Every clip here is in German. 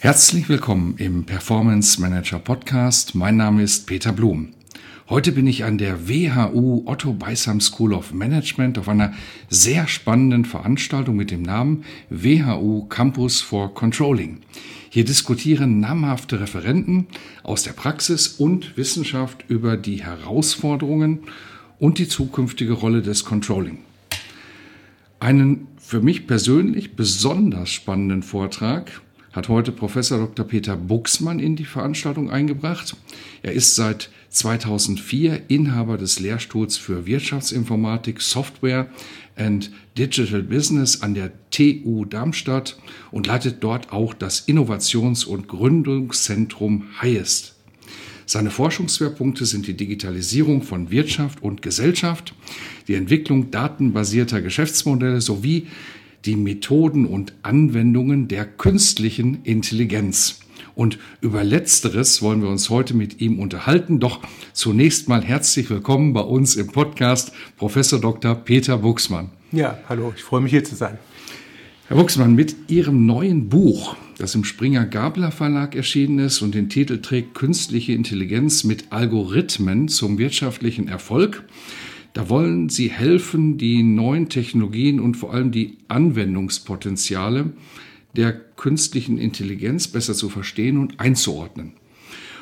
Herzlich willkommen im Performance Manager Podcast. Mein Name ist Peter Blum. Heute bin ich an der WHU Otto Beisam School of Management auf einer sehr spannenden Veranstaltung mit dem Namen WHU Campus for Controlling. Hier diskutieren namhafte Referenten aus der Praxis und Wissenschaft über die Herausforderungen und die zukünftige Rolle des Controlling. Einen für mich persönlich besonders spannenden Vortrag hat heute Professor Dr. Peter Buxmann in die Veranstaltung eingebracht. Er ist seit 2004 Inhaber des Lehrstuhls für Wirtschaftsinformatik, Software and Digital Business an der TU Darmstadt und leitet dort auch das Innovations- und Gründungszentrum Highest. Seine Forschungsschwerpunkte sind die Digitalisierung von Wirtschaft und Gesellschaft, die Entwicklung datenbasierter Geschäftsmodelle sowie die Methoden und Anwendungen der künstlichen Intelligenz. Und über letzteres wollen wir uns heute mit ihm unterhalten. Doch zunächst mal herzlich willkommen bei uns im Podcast Professor Dr. Peter Buchsmann. Ja, hallo, ich freue mich hier zu sein. Herr Buchsmann, mit Ihrem neuen Buch, das im Springer Gabler Verlag erschienen ist und den Titel trägt Künstliche Intelligenz mit Algorithmen zum wirtschaftlichen Erfolg, da wollen sie helfen, die neuen Technologien und vor allem die Anwendungspotenziale der künstlichen Intelligenz besser zu verstehen und einzuordnen.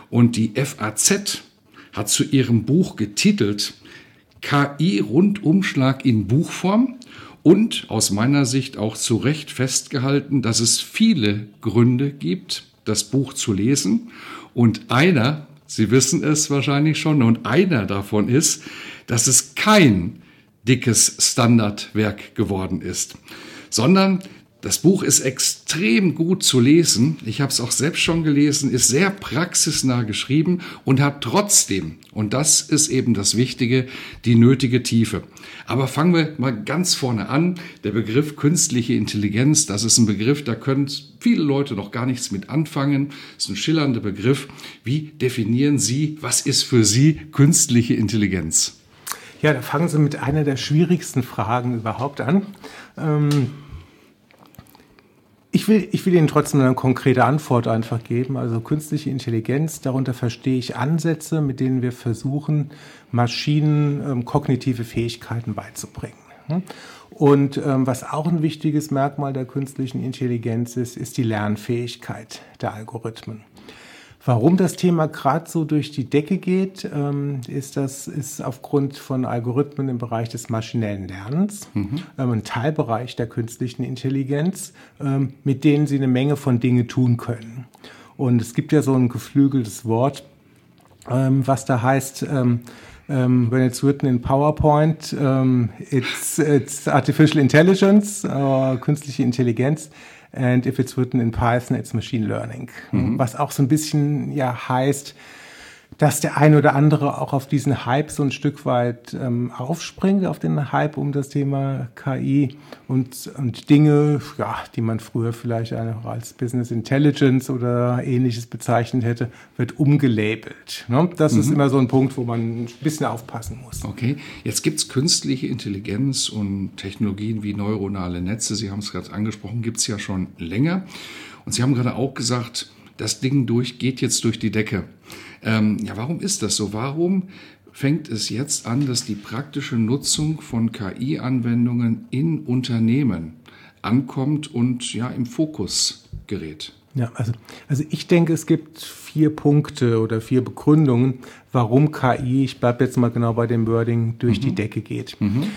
Und die FAZ hat zu ihrem Buch getitelt KI Rundumschlag in Buchform und aus meiner Sicht auch zu Recht festgehalten, dass es viele Gründe gibt, das Buch zu lesen. Und einer, Sie wissen es wahrscheinlich schon, und einer davon ist, dass es kein dickes Standardwerk geworden ist, sondern das Buch ist extrem gut zu lesen. Ich habe es auch selbst schon gelesen, ist sehr praxisnah geschrieben und hat trotzdem, und das ist eben das Wichtige, die nötige Tiefe. Aber fangen wir mal ganz vorne an. Der Begriff künstliche Intelligenz, das ist ein Begriff, da können viele Leute noch gar nichts mit anfangen. Das ist ein schillernder Begriff. Wie definieren Sie, was ist für Sie künstliche Intelligenz? Ja, da fangen Sie mit einer der schwierigsten Fragen überhaupt an. Ähm ich will, ich will Ihnen trotzdem eine konkrete Antwort einfach geben. Also künstliche Intelligenz, darunter verstehe ich Ansätze, mit denen wir versuchen, Maschinen ähm, kognitive Fähigkeiten beizubringen. Und ähm, was auch ein wichtiges Merkmal der künstlichen Intelligenz ist, ist die Lernfähigkeit der Algorithmen. Warum das Thema gerade so durch die Decke geht, ähm, ist das ist aufgrund von Algorithmen im Bereich des maschinellen Lernens, mhm. ähm, ein Teilbereich der künstlichen Intelligenz, ähm, mit denen sie eine Menge von Dingen tun können. Und es gibt ja so ein geflügeltes Wort, was da heißt, um, when it's written in PowerPoint, um, it's, it's artificial intelligence, uh, künstliche Intelligenz. And if it's written in Python, it's machine learning. Mhm. Was auch so ein bisschen ja heißt, dass der ein oder andere auch auf diesen Hype so ein Stück weit ähm, aufspringt, auf den Hype um das Thema KI und, und Dinge, ja, die man früher vielleicht auch als Business Intelligence oder ähnliches bezeichnet hätte, wird umgelabelt. Ne? Das mhm. ist immer so ein Punkt, wo man ein bisschen aufpassen muss. Okay, jetzt gibt es künstliche Intelligenz und Technologien wie neuronale Netze, Sie haben es gerade angesprochen, gibt es ja schon länger. Und Sie haben gerade auch gesagt, das Ding durch, geht jetzt durch die Decke. Ähm, ja, warum ist das so? Warum fängt es jetzt an, dass die praktische Nutzung von KI-Anwendungen in Unternehmen ankommt und ja im Fokus gerät? Ja, also, also ich denke, es gibt vier Punkte oder vier Begründungen, warum KI, ich bleibe jetzt mal genau bei dem Wording, durch mhm. die Decke geht. Mhm.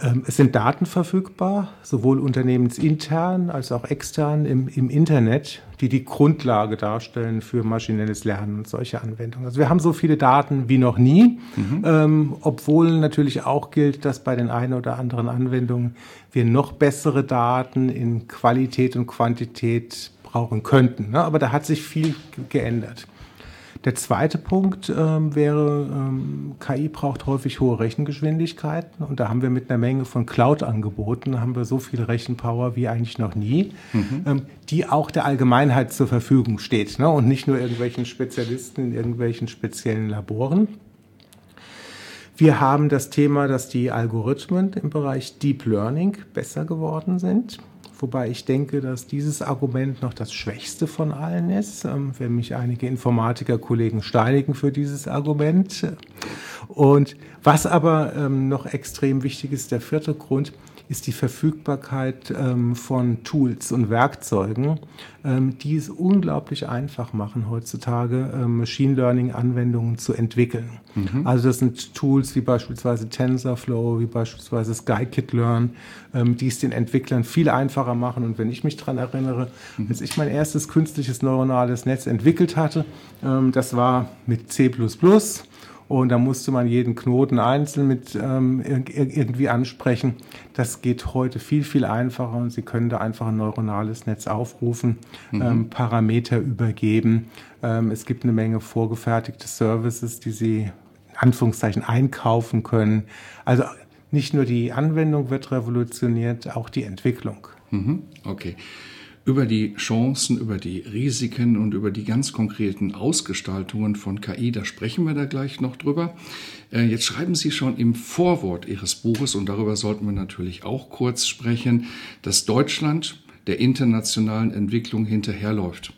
Ähm, es sind Daten verfügbar, sowohl unternehmensintern als auch extern im, im, Internet, die die Grundlage darstellen für maschinelles Lernen und solche Anwendungen. Also wir haben so viele Daten wie noch nie, mhm. ähm, obwohl natürlich auch gilt, dass bei den einen oder anderen Anwendungen wir noch bessere Daten in Qualität und Quantität brauchen könnten. Ne? Aber da hat sich viel geändert. Der zweite Punkt ähm, wäre, ähm, KI braucht häufig hohe Rechengeschwindigkeiten und da haben wir mit einer Menge von Cloud-Angeboten, haben wir so viel Rechenpower wie eigentlich noch nie, mhm. ähm, die auch der Allgemeinheit zur Verfügung steht ne? und nicht nur irgendwelchen Spezialisten in irgendwelchen speziellen Laboren. Wir haben das Thema, dass die Algorithmen im Bereich Deep Learning besser geworden sind wobei ich denke, dass dieses Argument noch das schwächste von allen ist, ähm, wenn mich einige Informatiker-Kollegen steinigen für dieses Argument. Und was aber ähm, noch extrem wichtig ist, der vierte Grund, ist die Verfügbarkeit ähm, von Tools und Werkzeugen, ähm, die es unglaublich einfach machen, heutzutage ähm, Machine Learning-Anwendungen zu entwickeln. Mhm. Also das sind Tools wie beispielsweise TensorFlow, wie beispielsweise Scikit-Learn, ähm, die es den Entwicklern viel einfacher machen. Und wenn ich mich daran erinnere, mhm. als ich mein erstes künstliches neuronales Netz entwickelt hatte, ähm, das war mit C++. Und da musste man jeden Knoten einzeln mit ähm, irgendwie ansprechen. Das geht heute viel, viel einfacher und Sie können da einfach ein neuronales Netz aufrufen, mhm. ähm, Parameter übergeben. Ähm, es gibt eine Menge vorgefertigte Services, die Sie in Anführungszeichen einkaufen können. Also nicht nur die Anwendung wird revolutioniert, auch die Entwicklung. Mhm. Okay über die Chancen, über die Risiken und über die ganz konkreten Ausgestaltungen von KI, da sprechen wir da gleich noch drüber. Äh, jetzt schreiben Sie schon im Vorwort Ihres Buches, und darüber sollten wir natürlich auch kurz sprechen, dass Deutschland der internationalen Entwicklung hinterherläuft.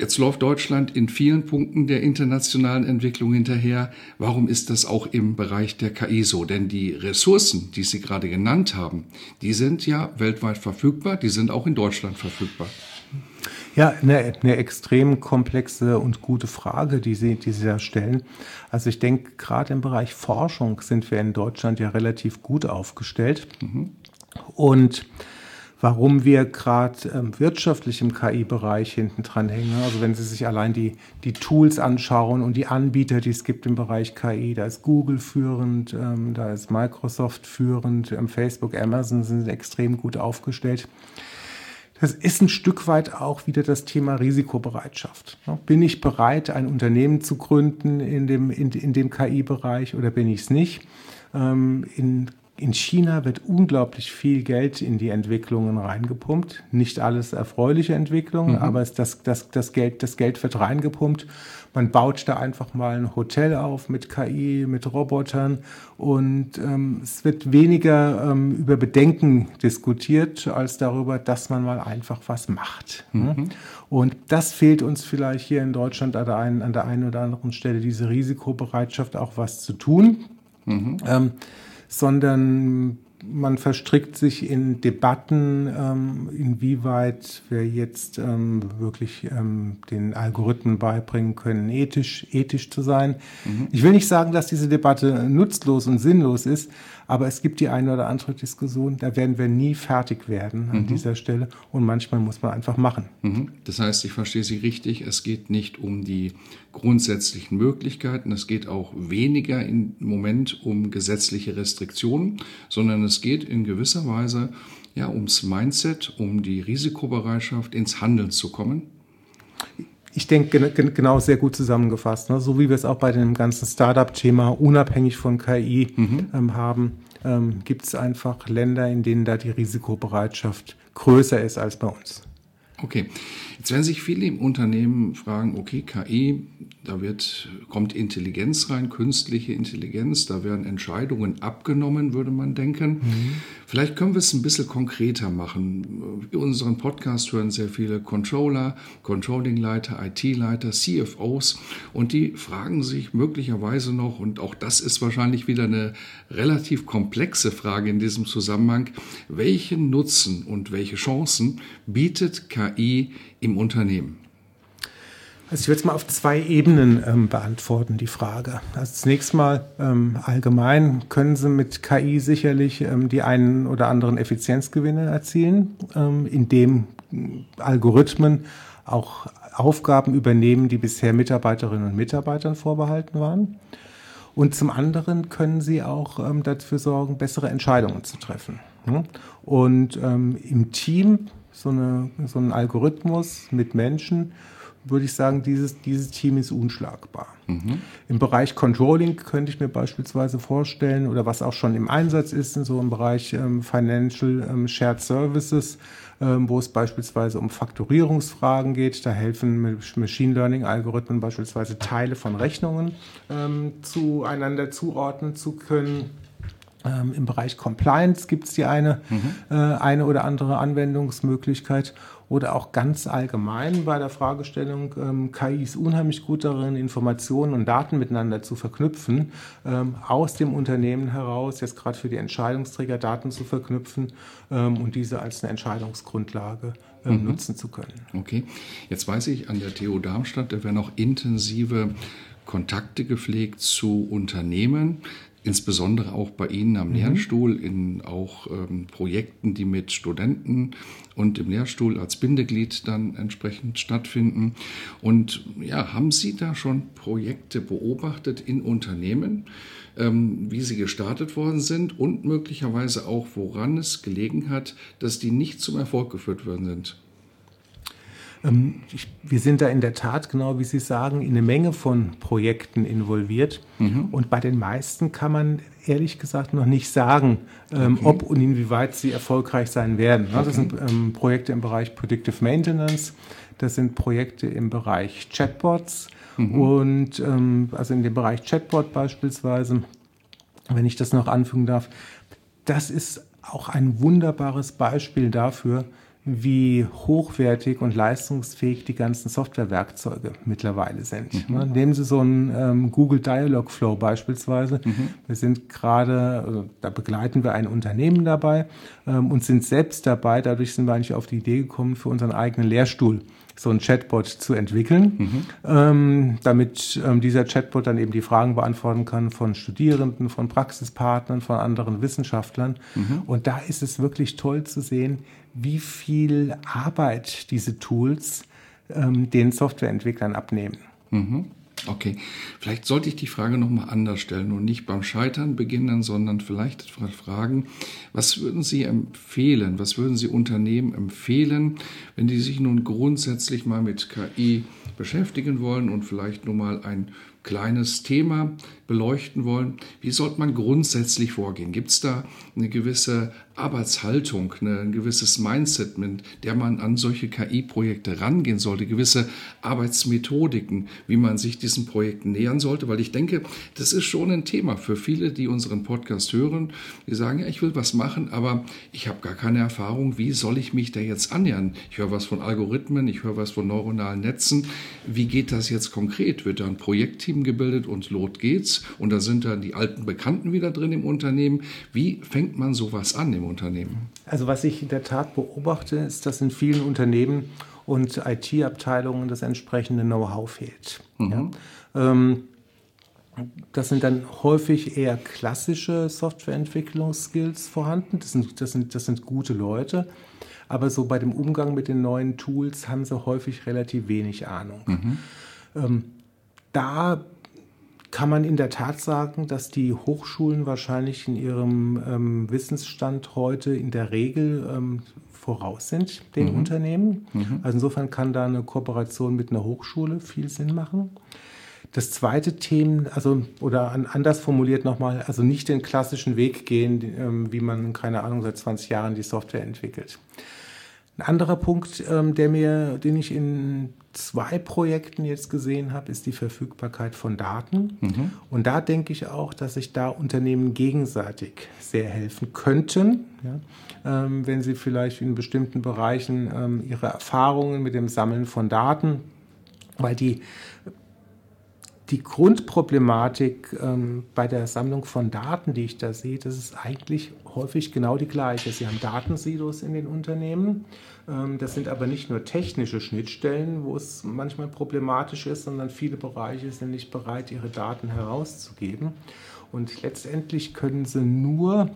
Jetzt läuft Deutschland in vielen Punkten der internationalen Entwicklung hinterher. Warum ist das auch im Bereich der KI so? Denn die Ressourcen, die Sie gerade genannt haben, die sind ja weltweit verfügbar, die sind auch in Deutschland verfügbar. Ja, eine, eine extrem komplexe und gute Frage, die Sie, die Sie da stellen. Also ich denke, gerade im Bereich Forschung sind wir in Deutschland ja relativ gut aufgestellt. Mhm. Und warum wir gerade ähm, wirtschaftlich im KI-Bereich hinten dran hängen. Also wenn Sie sich allein die, die Tools anschauen und die Anbieter, die es gibt im Bereich KI, da ist Google führend, ähm, da ist Microsoft führend, ähm, Facebook, Amazon sind extrem gut aufgestellt. Das ist ein Stück weit auch wieder das Thema Risikobereitschaft. Bin ich bereit, ein Unternehmen zu gründen in dem, in, in dem KI-Bereich oder bin ich es nicht? Ähm, in in China wird unglaublich viel Geld in die Entwicklungen reingepumpt. Nicht alles erfreuliche Entwicklungen, mhm. aber das, das, das, Geld, das Geld wird reingepumpt. Man baut da einfach mal ein Hotel auf mit KI, mit Robotern und ähm, es wird weniger ähm, über Bedenken diskutiert, als darüber, dass man mal einfach was macht. Ne? Mhm. Und das fehlt uns vielleicht hier in Deutschland an der einen, an der einen oder anderen Stelle, diese Risikobereitschaft, auch was zu tun. Mhm. Ähm, sondern man verstrickt sich in Debatten, ähm, inwieweit wir jetzt ähm, wirklich ähm, den Algorithmen beibringen können, ethisch, ethisch zu sein. Mhm. Ich will nicht sagen, dass diese Debatte nutzlos und sinnlos ist, aber es gibt die eine oder andere Diskussion, da werden wir nie fertig werden an mhm. dieser Stelle und manchmal muss man einfach machen. Mhm. Das heißt, ich verstehe Sie richtig, es geht nicht um die grundsätzlichen Möglichkeiten, es geht auch weniger im Moment um gesetzliche Restriktionen, sondern es geht in gewisser Weise ja ums Mindset, um die Risikobereitschaft, ins Handeln zu kommen ich denke, genau sehr gut zusammengefasst. Ne? So wie wir es auch bei dem ganzen Startup-Thema unabhängig von KI mhm. ähm, haben, ähm, gibt es einfach Länder, in denen da die Risikobereitschaft größer ist als bei uns. Okay, jetzt werden sich viele im Unternehmen fragen, okay, KI, da wird, kommt Intelligenz rein, künstliche Intelligenz, da werden Entscheidungen abgenommen, würde man denken. Mhm. Vielleicht können wir es ein bisschen konkreter machen. In unserem Podcast hören sehr viele Controller, Controllingleiter, IT-Leiter, CFOs und die fragen sich möglicherweise noch, und auch das ist wahrscheinlich wieder eine relativ komplexe Frage in diesem Zusammenhang, welchen Nutzen und welche Chancen bietet KI im Unternehmen? Also ich würde es mal auf zwei Ebenen ähm, beantworten, die Frage. Also zunächst mal ähm, allgemein können Sie mit KI sicherlich ähm, die einen oder anderen Effizienzgewinne erzielen, ähm, indem Algorithmen auch Aufgaben übernehmen, die bisher Mitarbeiterinnen und Mitarbeitern vorbehalten waren. Und zum anderen können sie auch ähm, dafür sorgen, bessere Entscheidungen zu treffen. Hm? Und ähm, im Team so, eine, so ein Algorithmus mit Menschen würde ich sagen, dieses, dieses Team ist unschlagbar. Mhm. Im Bereich Controlling könnte ich mir beispielsweise vorstellen, oder was auch schon im Einsatz ist, so im Bereich ähm, Financial ähm, Shared Services, ähm, wo es beispielsweise um Faktorierungsfragen geht. Da helfen Machine Learning-Algorithmen beispielsweise Teile von Rechnungen ähm, zueinander zuordnen zu können. Ähm, Im Bereich Compliance gibt es die eine, mhm. äh, eine oder andere Anwendungsmöglichkeit oder auch ganz allgemein bei der Fragestellung, ähm, KI ist unheimlich gut darin, Informationen und Daten miteinander zu verknüpfen, ähm, aus dem Unternehmen heraus, jetzt gerade für die Entscheidungsträger Daten zu verknüpfen ähm, und diese als eine Entscheidungsgrundlage ähm, mhm. nutzen zu können. Okay, jetzt weiß ich, an der TU Darmstadt, da werden auch intensive Kontakte gepflegt zu Unternehmen insbesondere auch bei Ihnen am mhm. Lehrstuhl, in auch ähm, Projekten, die mit Studenten und im Lehrstuhl als Bindeglied dann entsprechend stattfinden. Und ja, haben Sie da schon Projekte beobachtet in Unternehmen, ähm, wie sie gestartet worden sind und möglicherweise auch, woran es gelegen hat, dass die nicht zum Erfolg geführt worden sind? Ähm, wir sind da in der Tat, genau wie Sie sagen, in eine Menge von Projekten involviert. Mhm. Und bei den meisten kann man ehrlich gesagt noch nicht sagen, ähm, okay. ob und inwieweit sie erfolgreich sein werden. Okay. Das sind ähm, Projekte im Bereich Predictive Maintenance, das sind Projekte im Bereich Chatbots mhm. und also in dem Bereich Chatbot beispielsweise, wenn ich das noch anfügen darf, das ist auch ein wunderbares Beispiel dafür, wie hochwertig und leistungsfähig die ganzen Softwarewerkzeuge mittlerweile sind. Mhm. Ne, nehmen Sie so einen ähm, Google Dialogflow beispielsweise. Mhm. Wir sind gerade, also da begleiten wir ein Unternehmen dabei ähm, und sind selbst dabei. Dadurch sind wir eigentlich auf die Idee gekommen, für unseren eigenen Lehrstuhl so ein Chatbot zu entwickeln, mhm. ähm, damit ähm, dieser Chatbot dann eben die Fragen beantworten kann von Studierenden, von Praxispartnern, von anderen Wissenschaftlern. Mhm. Und da ist es wirklich toll zu sehen, wie viel Arbeit diese Tools ähm, den Softwareentwicklern abnehmen. Mhm. Okay, vielleicht sollte ich die Frage nochmal anders stellen und nicht beim Scheitern beginnen, sondern vielleicht fragen, was würden Sie empfehlen, was würden Sie Unternehmen empfehlen, wenn die sich nun grundsätzlich mal mit KI beschäftigen wollen und vielleicht nur mal ein kleines Thema beleuchten wollen. Wie sollte man grundsätzlich vorgehen? Gibt es da eine gewisse Arbeitshaltung, ein gewisses Mindset, mit der man an solche KI-Projekte rangehen sollte, gewisse Arbeitsmethodiken, wie man sich diesen Projekten nähern sollte? Weil ich denke, das ist schon ein Thema für viele, die unseren Podcast hören. Die sagen, ja, ich will was machen, aber ich habe gar keine Erfahrung. Wie soll ich mich da jetzt annähern? Ich höre was von Algorithmen, ich höre was von neuronalen Netzen. Wie geht das jetzt konkret? Wird da ein Projektteam gebildet und lot geht's? und da sind dann die alten Bekannten wieder drin im Unternehmen. Wie fängt man sowas an im Unternehmen? Also was ich in der Tat beobachte, ist, dass in vielen Unternehmen und IT-Abteilungen das entsprechende Know-how fehlt. Mhm. Ja? Ähm, das sind dann häufig eher klassische Softwareentwicklungsskills vorhanden. Das sind, das, sind, das sind gute Leute. Aber so bei dem Umgang mit den neuen Tools haben sie häufig relativ wenig Ahnung. Mhm. Ähm, da kann man in der Tat sagen, dass die Hochschulen wahrscheinlich in ihrem ähm, Wissensstand heute in der Regel ähm, voraus sind den mhm. Unternehmen. Mhm. Also insofern kann da eine Kooperation mit einer Hochschule viel Sinn machen. Das zweite Thema, also oder anders formuliert nochmal, also nicht den klassischen Weg gehen, ähm, wie man, keine Ahnung, seit 20 Jahren die Software entwickelt. Ein anderer Punkt, ähm, der mir, den ich in zwei Projekten jetzt gesehen habe, ist die Verfügbarkeit von Daten. Mhm. Und da denke ich auch, dass sich da Unternehmen gegenseitig sehr helfen könnten, ja, ähm, wenn sie vielleicht in bestimmten Bereichen ähm, ihre Erfahrungen mit dem Sammeln von Daten, weil die die Grundproblematik ähm, bei der Sammlung von Daten, die ich da sehe, das ist eigentlich häufig genau die gleiche. Sie haben Datensilos in den Unternehmen. Ähm, das sind aber nicht nur technische Schnittstellen, wo es manchmal problematisch ist, sondern viele Bereiche sind nicht bereit, ihre Daten herauszugeben. Und letztendlich können sie nur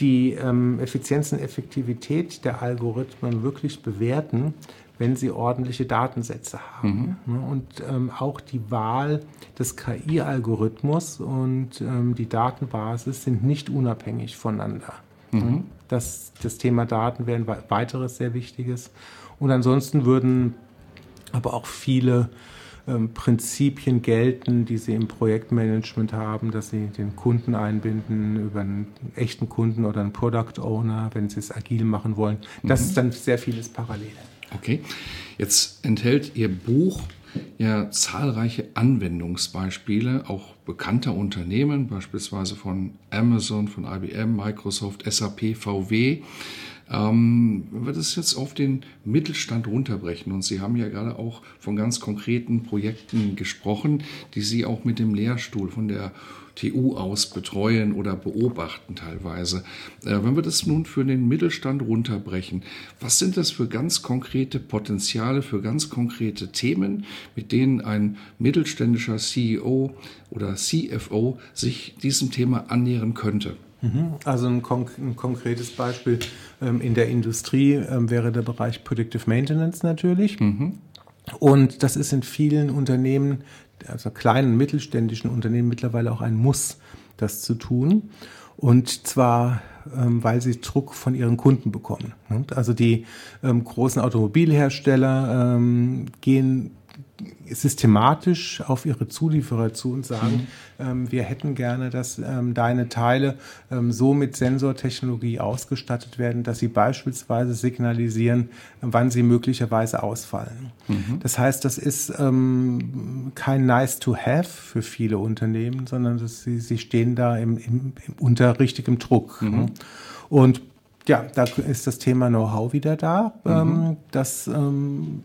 die ähm, Effizienz und Effektivität der Algorithmen wirklich bewerten, wenn sie ordentliche Datensätze haben. Mhm. Und ähm, auch die Wahl des KI-Algorithmus und ähm, die Datenbasis sind nicht unabhängig voneinander. Mhm. Das, das Thema Daten wäre ein weiteres sehr wichtiges. Und ansonsten würden aber auch viele ähm, Prinzipien gelten, die Sie im Projektmanagement haben, dass Sie den Kunden einbinden über einen echten Kunden oder einen Product Owner, wenn Sie es agil machen wollen. Das mhm. ist dann sehr vieles parallel. Okay, jetzt enthält Ihr Buch ja zahlreiche Anwendungsbeispiele, auch bekannter Unternehmen, beispielsweise von Amazon, von IBM, Microsoft, SAP, VW. Ähm, wenn wir das jetzt auf den Mittelstand runterbrechen, und Sie haben ja gerade auch von ganz konkreten Projekten gesprochen, die Sie auch mit dem Lehrstuhl von der TU aus betreuen oder beobachten teilweise. Äh, wenn wir das nun für den Mittelstand runterbrechen, was sind das für ganz konkrete Potenziale, für ganz konkrete Themen, mit denen ein mittelständischer CEO oder CFO sich diesem Thema annähern könnte? Mhm. Also ein, konk ein konkretes Beispiel ähm, in der Industrie ähm, wäre der Bereich Predictive Maintenance natürlich. Mhm. Und das ist in vielen Unternehmen, also kleinen mittelständischen Unternehmen mittlerweile auch ein Muss, das zu tun. Und zwar, ähm, weil sie Druck von ihren Kunden bekommen. Also die ähm, großen Automobilhersteller ähm, gehen systematisch auf ihre Zulieferer zu und sagen, mhm. ähm, wir hätten gerne, dass ähm, deine Teile ähm, so mit Sensortechnologie ausgestattet werden, dass sie beispielsweise signalisieren, wann sie möglicherweise ausfallen. Mhm. Das heißt, das ist ähm, kein nice to have für viele Unternehmen, sondern dass sie, sie stehen da im, im, unter richtigem Druck. Mhm. Und ja, da ist das Thema Know-how wieder da. Mhm. Ähm, das ähm,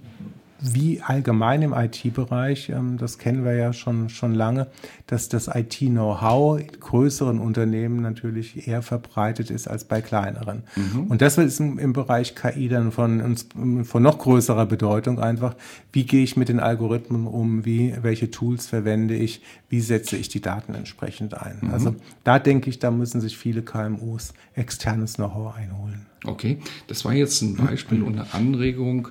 wie allgemein im IT-Bereich, ähm, das kennen wir ja schon, schon lange, dass das IT-Know-how in größeren Unternehmen natürlich eher verbreitet ist als bei kleineren. Mhm. Und das ist im, im, Bereich KI dann von, von noch größerer Bedeutung einfach, wie gehe ich mit den Algorithmen um, wie, welche Tools verwende ich, wie setze ich die Daten entsprechend ein. Mhm. Also da denke ich, da müssen sich viele KMUs externes Know-how einholen. Okay, das war jetzt ein Beispiel und eine Anregung,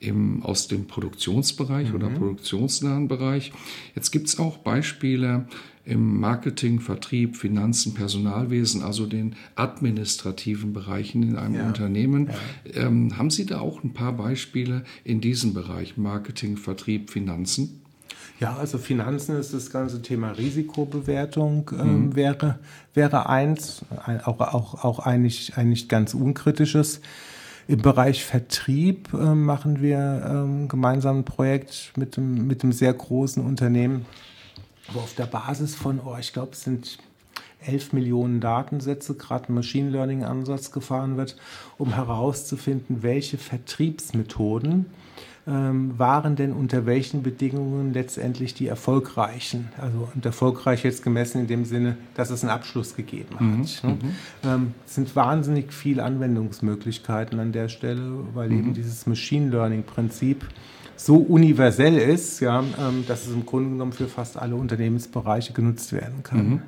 im, aus dem Produktionsbereich mhm. oder produktionsnahen Bereich. Jetzt gibt es auch Beispiele im Marketing, Vertrieb, Finanzen, Personalwesen, also den administrativen Bereichen in einem ja. Unternehmen. Ja. Ähm, haben Sie da auch ein paar Beispiele in diesem Bereich, Marketing, Vertrieb, Finanzen? Ja, also Finanzen ist das ganze Thema Risikobewertung ähm, mhm. wäre, wäre eins, auch, auch, auch eigentlich, eigentlich ganz unkritisches. Im Bereich Vertrieb äh, machen wir ähm, gemeinsam ein Projekt mit einem, mit einem sehr großen Unternehmen, wo auf der Basis von, oh, ich glaube, es sind 11 Millionen Datensätze, gerade ein Machine Learning-Ansatz gefahren wird, um herauszufinden, welche Vertriebsmethoden ähm, waren denn unter welchen Bedingungen letztendlich die erfolgreichen? Also und erfolgreich jetzt gemessen in dem Sinne, dass es einen Abschluss gegeben hat. Mhm. Ne? Mhm. Ähm, es sind wahnsinnig viele Anwendungsmöglichkeiten an der Stelle, weil mhm. eben dieses Machine Learning-Prinzip so universell ist, ja, ähm, dass es im Grunde genommen für fast alle Unternehmensbereiche genutzt werden kann. Mhm.